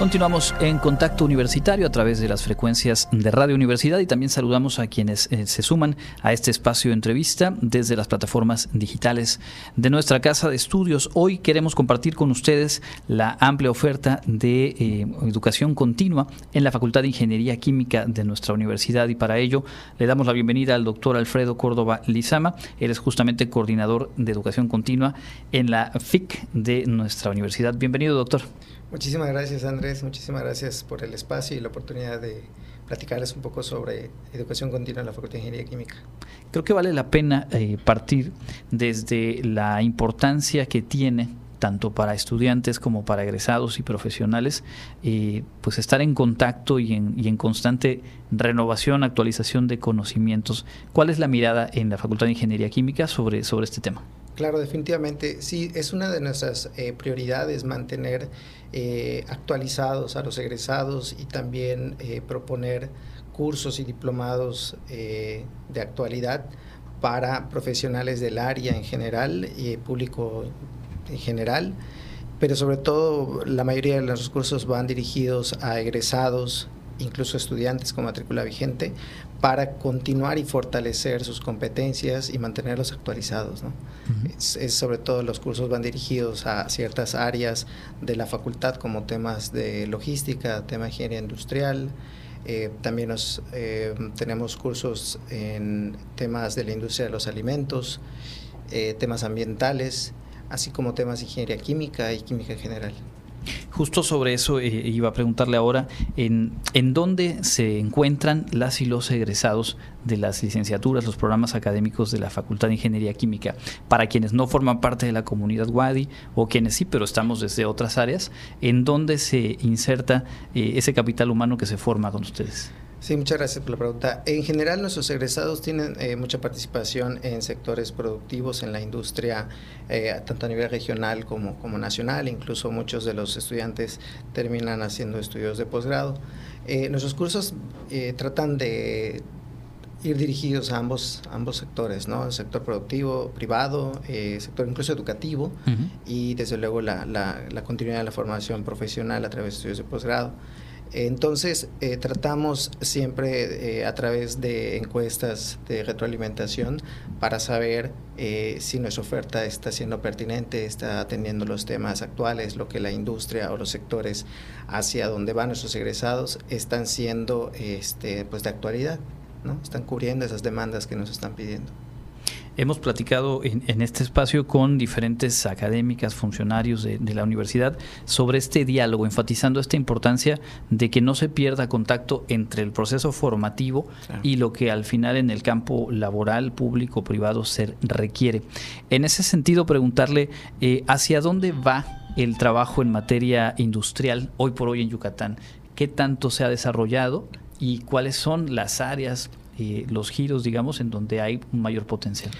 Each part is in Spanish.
Continuamos en contacto universitario a través de las frecuencias de Radio Universidad y también saludamos a quienes eh, se suman a este espacio de entrevista desde las plataformas digitales de nuestra casa de estudios. Hoy queremos compartir con ustedes la amplia oferta de eh, educación continua en la Facultad de Ingeniería Química de nuestra universidad y para ello le damos la bienvenida al doctor Alfredo Córdoba Lizama. Él es justamente coordinador de educación continua en la FIC de nuestra universidad. Bienvenido, doctor. Muchísimas gracias Andrés, muchísimas gracias por el espacio y la oportunidad de platicarles un poco sobre educación continua en la Facultad de Ingeniería Química. Creo que vale la pena eh, partir desde la importancia que tiene tanto para estudiantes como para egresados y profesionales, eh, pues estar en contacto y en, y en, constante renovación, actualización de conocimientos. ¿Cuál es la mirada en la Facultad de Ingeniería Química sobre, sobre este tema? Claro, definitivamente. Sí, es una de nuestras eh, prioridades mantener eh, actualizados a los egresados y también eh, proponer cursos y diplomados de actualidad para profesionales del área en general y público en general, pero sobre todo la mayoría de los cursos van dirigidos a egresados incluso estudiantes con matrícula vigente, para continuar y fortalecer sus competencias y mantenerlos actualizados. ¿no? es, sobre todo los cursos van dirigidos a ciertas áreas de la facultad como temas de logística, tema de ingeniería industrial. Eh, también nos, eh, tenemos cursos en temas de la industria de los alimentos, eh, temas ambientales, así como temas de ingeniería química y química en general. Justo sobre eso eh, iba a preguntarle ahora, ¿en, ¿en dónde se encuentran las y los egresados de las licenciaturas, los programas académicos de la Facultad de Ingeniería Química? Para quienes no forman parte de la comunidad WADI o quienes sí, pero estamos desde otras áreas, ¿en dónde se inserta eh, ese capital humano que se forma con ustedes? Sí, muchas gracias por la pregunta. En general, nuestros egresados tienen eh, mucha participación en sectores productivos en la industria, eh, tanto a nivel regional como, como nacional. Incluso muchos de los estudiantes terminan haciendo estudios de posgrado. Eh, nuestros cursos tratan de ir dirigidos a ambos, ambos sectores, ¿no? El sector productivo, privado, eh, sector incluso educativo uh -huh. y desde luego la, la, la, continuidad de la formación profesional a través de estudios de posgrado. Entonces, eh, tratamos siempre eh, a través de encuestas de retroalimentación para saber eh, si nuestra oferta está siendo pertinente, está atendiendo los temas actuales, lo que la industria o los sectores hacia donde van nuestros egresados están siendo este, pues de actualidad, ¿no? están cubriendo esas demandas que nos están pidiendo. Hemos platicado en, en, este espacio con diferentes académicas, funcionarios de, de, la universidad sobre este diálogo, enfatizando esta importancia de que no se pierda contacto entre el proceso formativo claro. y lo que al final en el campo laboral, público, privado se requiere. En ese sentido, preguntarle eh, hacia dónde va el trabajo en materia industrial hoy por hoy en Yucatán. ¿Qué tanto se ha desarrollado y cuáles son las áreas eh, los giros, digamos, en donde hay un mayor potencial?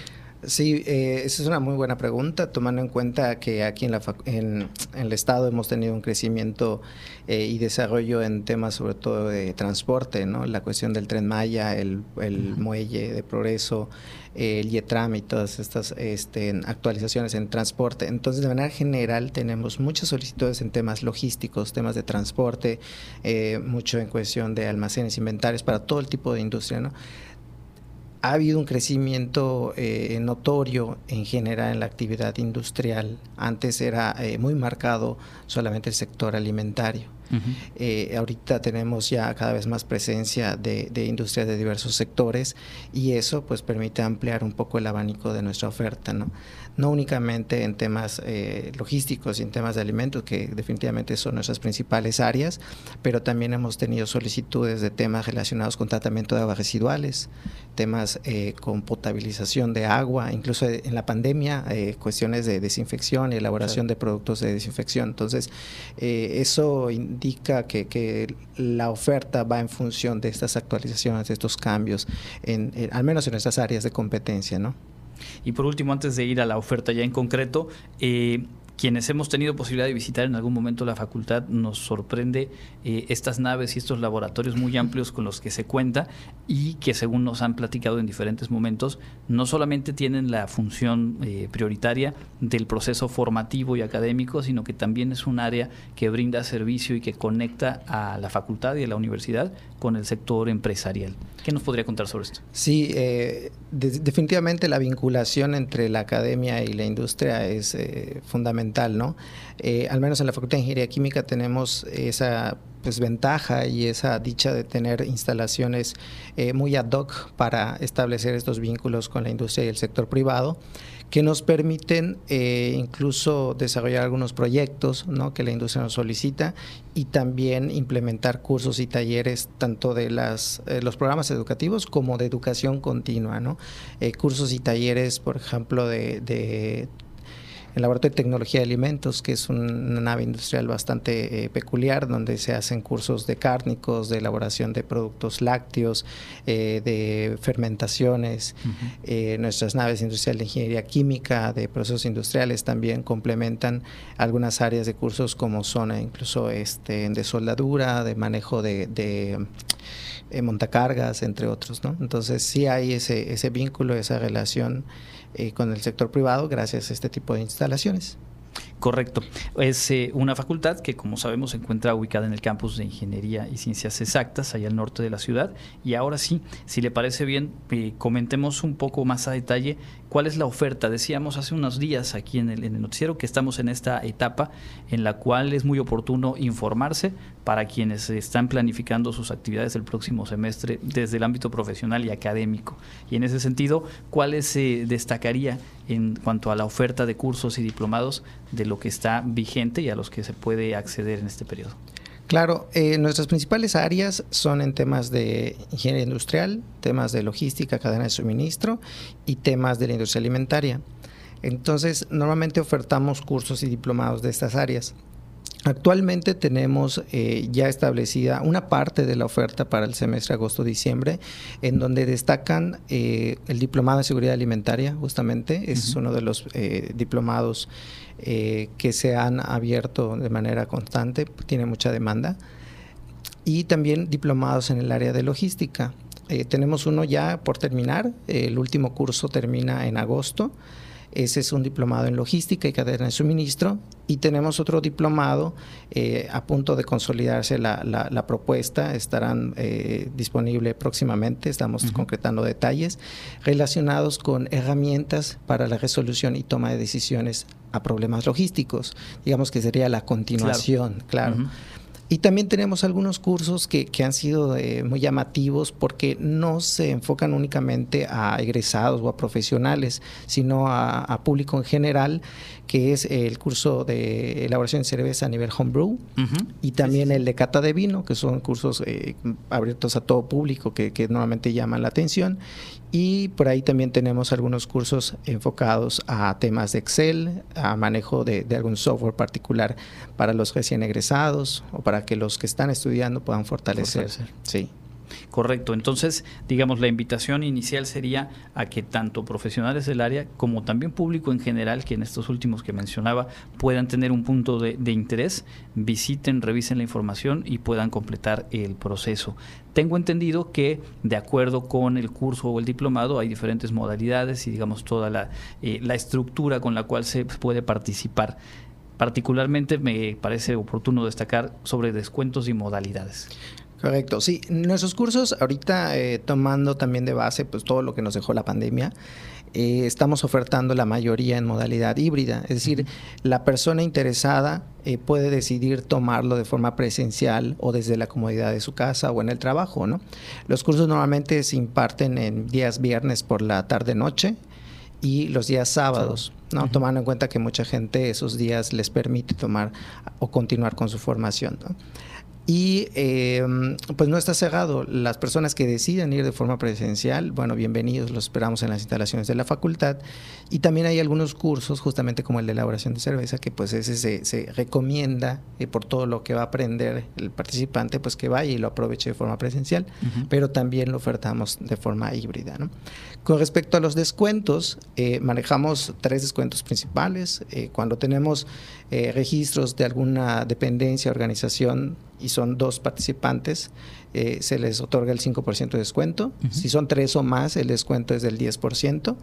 Sí, eh, esa es una muy buena pregunta, tomando en cuenta que aquí en, la, en, en el Estado hemos tenido un crecimiento eh, y desarrollo en temas sobre todo de transporte, ¿no? la cuestión del tren Maya, el, el muelle de progreso, el IETRAM y todas estas este, actualizaciones en transporte. Entonces, de manera general, tenemos muchas solicitudes en temas logísticos, temas de transporte, eh, mucho en cuestión de almacenes, inventarios, para todo el tipo de industria, ¿no? Ha habido un crecimiento eh, notorio en general en la actividad industrial. Antes era eh, muy marcado solamente el sector alimentario. Uh -huh. eh, ahorita tenemos ya cada vez más presencia de, de, industrias de diversos sectores y eso pues permite ampliar un poco el abanico de nuestra oferta, ¿no? No únicamente en temas eh, logísticos y en temas de alimentos, que definitivamente son nuestras principales áreas, pero también hemos tenido solicitudes de temas relacionados con tratamiento de aguas residuales, temas eh, con potabilización de agua, incluso en la pandemia, eh, cuestiones de desinfección y elaboración claro. de productos de desinfección. Entonces, eso que, la oferta va en función de estas actualizaciones, de estos cambios, en, al menos en nuestras áreas de competencia, ¿no? Y por último, antes de ir a la oferta ya en concreto, eh, quienes hemos tenido posibilidad de visitar en algún momento la facultad, nos sorprende eh, estas naves y estos laboratorios muy amplios con los que se cuenta y que según nos han platicado en diferentes momentos, no solamente tienen la función eh, prioritaria del proceso formativo y académico, sino que también es un área que brinda servicio y que conecta a la facultad y a la universidad con el sector empresarial. ¿Qué nos podría contar sobre esto? Sí, eh, definitivamente la vinculación entre la academia y la industria es fundamental ¿no? Eh, al menos en la Facultad de Ingeniería Química tenemos esa pues, ventaja y esa dicha de tener instalaciones eh, muy ad hoc para establecer estos vínculos con la industria y el sector privado que nos permiten eh, incluso desarrollar algunos proyectos ¿no? que la industria nos solicita y también implementar cursos y talleres tanto de las, los programas educativos como de educación continua. ¿no? cursos y talleres, por ejemplo, de, de el Laboratorio de Tecnología de Alimentos, que es una nave industrial bastante eh, peculiar, donde se hacen cursos de cárnicos, de elaboración de productos lácteos, eh, de fermentaciones. Eh, nuestras naves industriales de ingeniería química, de procesos industriales, también complementan algunas áreas de cursos como son incluso este, de soldadura, de manejo de, de montacargas, entre otros. ¿no? Entonces sí hay ese, ese vínculo, esa relación eh, con el sector privado gracias a este tipo de instalaciones. Correcto. Es eh, una facultad que, como sabemos, se encuentra ubicada en el campus de Ingeniería y Ciencias Exactas, allá al norte de la ciudad. Y ahora sí, si le parece bien, eh, comentemos un poco más a detalle cuál es la oferta. Decíamos hace unos días aquí en el, en el noticiero que estamos en esta etapa en la cual es muy oportuno informarse para quienes están planificando sus actividades el próximo semestre desde el ámbito profesional y académico. Y en ese sentido, ¿cuáles se destacaría en cuanto a la oferta de cursos y diplomados de lo que está vigente y a los que se puede acceder en este periodo? Claro, eh, nuestras principales áreas son en temas de ingeniería industrial, temas de logística, cadena de suministro y temas de la industria alimentaria. Entonces, normalmente ofertamos cursos y diplomados de estas áreas. Actualmente tenemos eh, ya establecida una parte de la oferta para el semestre agosto-diciembre, en donde destacan eh, el diplomado en seguridad alimentaria, justamente, es uno de los eh, diplomados que se han abierto de manera constante, tiene mucha demanda, y también diplomados en el área de logística. tenemos uno ya por terminar, el último curso termina en agosto. Ese es un diplomado en logística y cadena de suministro. Y tenemos otro diplomado eh, a punto de consolidarse la, propuesta. Estarán eh, disponible próximamente. Estamos concretando detalles relacionados con herramientas para la resolución y toma de decisiones a problemas logísticos. Digamos que sería la continuación, claro. Y también tenemos algunos cursos que, han sido eh, muy llamativos porque no se enfocan únicamente a egresados o a profesionales, sino a, público en general, que es el curso de elaboración de cerveza a nivel homebrew y también el de cata de vino, que son cursos eh, abiertos a todo público que, que normalmente llaman la atención. Y por ahí también tenemos algunos cursos enfocados a temas de Excel, a manejo de, algún software particular para los recién egresados o para que los que están estudiando puedan fortalecer. Sí. Correcto. Entonces, digamos, la invitación inicial sería a que tanto profesionales del área como también público en general, que en estos últimos que mencionaba, puedan tener un punto de, interés, visiten, revisen la información y puedan completar el proceso. Tengo entendido que de acuerdo con el curso o el diplomado hay diferentes modalidades y digamos toda la, eh, la estructura con la cual se puede participar. Particularmente me parece oportuno destacar sobre descuentos y modalidades. Correcto, sí. Nuestros cursos, ahorita eh, tomando también de base pues todo lo que nos dejó la pandemia, eh, estamos ofertando la mayoría en modalidad híbrida. Es decir, la persona interesada eh, puede decidir tomarlo de forma presencial o desde la comodidad de su casa o en el trabajo. ¿no? Los cursos normalmente se imparten en días viernes por la tarde-noche y los días sábados, ¿no? tomando en cuenta que mucha gente esos días les permite tomar o continuar con su formación. ¿no? Y em, pues no está cerrado. Las personas que deciden ir de forma presencial, bueno, bienvenidos, los esperamos en las instalaciones de la facultad. Y también hay algunos cursos, justamente como el de elaboración de cerveza, que pues ese se, recomienda eh, por todo lo que va a aprender el participante, pues que vaya y lo aproveche de forma presencial, pero también lo ofertamos de forma híbrida. Con respecto a los descuentos, eh, manejamos tres descuentos principales. Eh, cuando tenemos registros de alguna dependencia, organización, y son dos participantes, eh, se les otorga el 5% de descuento. Si son tres o más, el descuento es del 10%.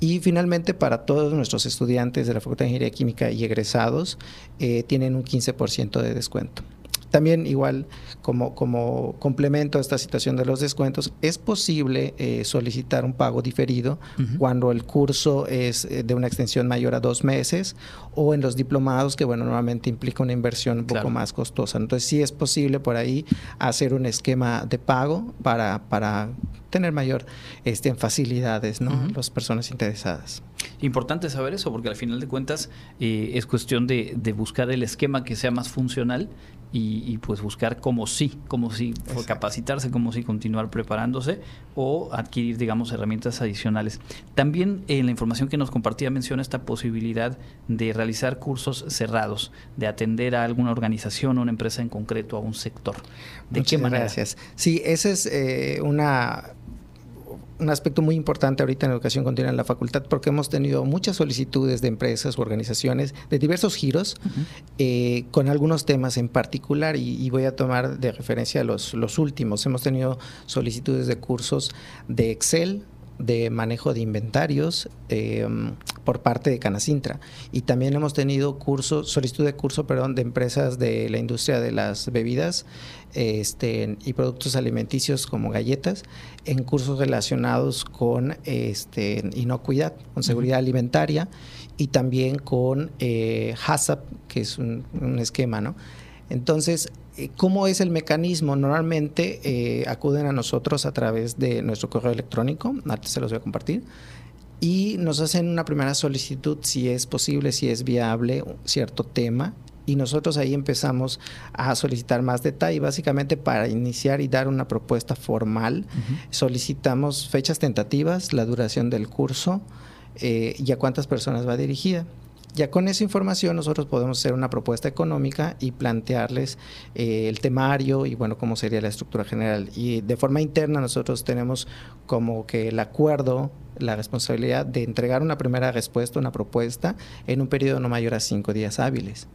Y finalmente, para todos nuestros estudiantes de la Facultad de Ingeniería Química y egresados, eh, tienen un 15% de descuento. También igual como, como complemento a esta situación de los descuentos, es posible eh, solicitar un pago diferido cuando el curso es eh, de una extensión mayor a dos meses o en los diplomados que bueno normalmente implica una inversión un poco más costosa. Entonces sí es posible por ahí hacer un esquema de pago para, para tener mayor este, facilidades, ¿no? Las personas interesadas. Importante saber eso, porque al final de cuentas eh, es cuestión de, de, buscar el esquema que sea más funcional y, pues buscar como sí, como sí capacitarse, como sí continuar preparándose o adquirir, digamos, herramientas adicionales. También en la información que nos compartía menciona esta posibilidad de realizar cursos cerrados, de atender a alguna organización, o una empresa en concreto, a un sector. ¿De qué manera? Gracias. Sí, esa es eh, una un aspecto muy importante ahorita en educación continua en la facultad porque hemos tenido muchas solicitudes de empresas u organizaciones de diversos giros eh, con algunos temas en particular y, voy a tomar de referencia los, los últimos. Hemos tenido solicitudes de cursos de Excel, de manejo de inventarios eh, por parte de Canacintra. Y también hemos tenido cursos, solicitud de curso, perdón, de empresas de la industria de las bebidas este, y productos alimenticios como galletas en cursos relacionados con este, inocuidad, con seguridad alimentaria y también con eh, HACCP, que es un, un esquema, ¿no? Entonces, ¿Cómo es el mecanismo? Normalmente eh, acuden a nosotros a través de nuestro correo electrónico, antes se los voy a compartir, y nos hacen una primera solicitud si es posible, si es viable cierto tema, y nosotros ahí empezamos a solicitar más detalle. Básicamente para iniciar y dar una propuesta formal, solicitamos fechas tentativas, la duración del curso eh, y a cuántas personas va dirigida. Ya con esa información nosotros podemos hacer una propuesta económica y plantearles eh, el temario y bueno, cómo sería la estructura general. Y de forma interna nosotros tenemos como que el acuerdo, la responsabilidad de entregar una primera respuesta, una propuesta en un periodo no mayor a cinco días hábiles.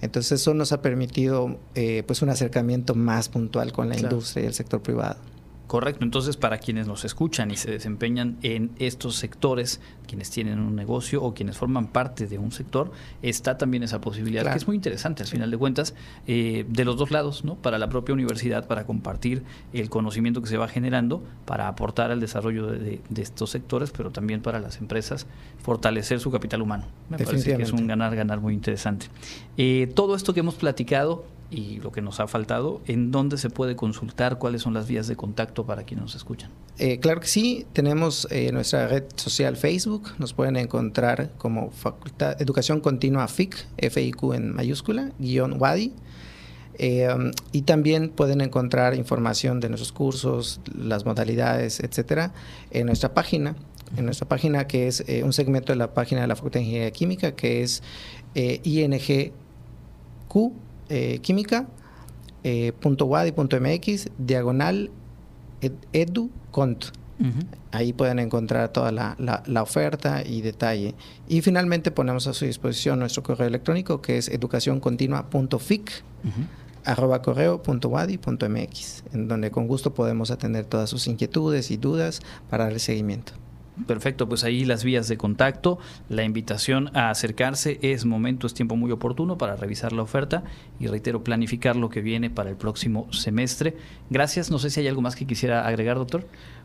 Entonces eso nos ha permitido eh, pues un acercamiento más puntual con la industria y el sector privado. Correcto, entonces para quienes nos escuchan y se desempeñan en estos sectores, quienes tienen un negocio o quienes forman parte de un sector, está también esa posibilidad, que es muy interesante al final de cuentas, eh, de los dos lados, ¿no? Para la propia universidad, para compartir el conocimiento que se va generando, para aportar al desarrollo de, estos sectores, pero también para las empresas, fortalecer su capital humano. Me parece que es un ganar-ganar muy interesante. Eh, todo esto que hemos platicado y lo que nos ha faltado, ¿en dónde se puede consultar? ¿Cuáles son las vías de contacto para quienes nos escuchan? Eh, claro que sí, tenemos eh, nuestra red social Facebook, nos pueden encontrar como Facultad Educación Continua FIC, FIQ en mayúscula, guion WADI. Eh, y también pueden encontrar información de nuestros cursos, las modalidades, etcétera, en nuestra página. En nuestra página, que es un segmento de la página de la Facultad de Ingeniería Química, que es INGQ eh, química, eh, .wadi.mx, diagonal edu cont. Ahí pueden encontrar toda la, la, oferta y detalle. Y finalmente ponemos a su disposición nuestro correo electrónico que es educacioncontinua.fic arroba correo.wadi.mx, en donde con gusto podemos atender todas sus inquietudes y dudas para el seguimiento. Perfecto, pues ahí las vías de contacto, la invitación a acercarse, es momento, es tiempo muy oportuno para revisar la oferta y reitero, planificar lo que viene para el próximo semestre. Gracias, no sé si hay algo más que quisiera agregar, doctor.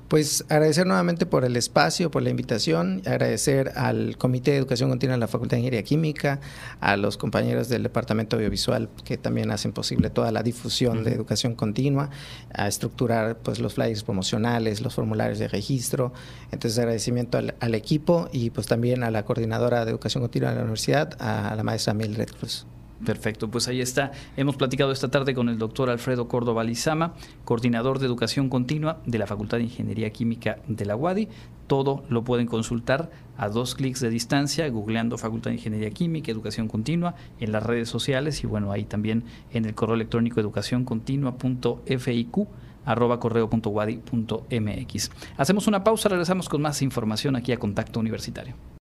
Pues agradecer nuevamente por el espacio, por la invitación, agradecer al Comité de Educación Continua de la Facultad de Ingeniería Química, a los compañeros del Departamento Audiovisual que también hacen posible toda la difusión de educación continua, a estructurar pues los flyers promocionales, los formularios de registro. Entonces agradecimiento al, equipo y pues también a la coordinadora de educación continua de la universidad, a la maestra Mildred Cruz. Perfecto, pues ahí está. Hemos platicado esta tarde con el doctor Alfredo Córdoba Lizama, coordinador de educación continua de la Facultad de Ingeniería Química de la UADI. Todo lo pueden consultar a dos clics de distancia, googleando Facultad de Ingeniería Química, Educación Continua, en las redes sociales y bueno, ahí también en el correo electrónico educacioncontinua.fiq. Hacemos una pausa, regresamos con más información aquí a Contacto Universitario.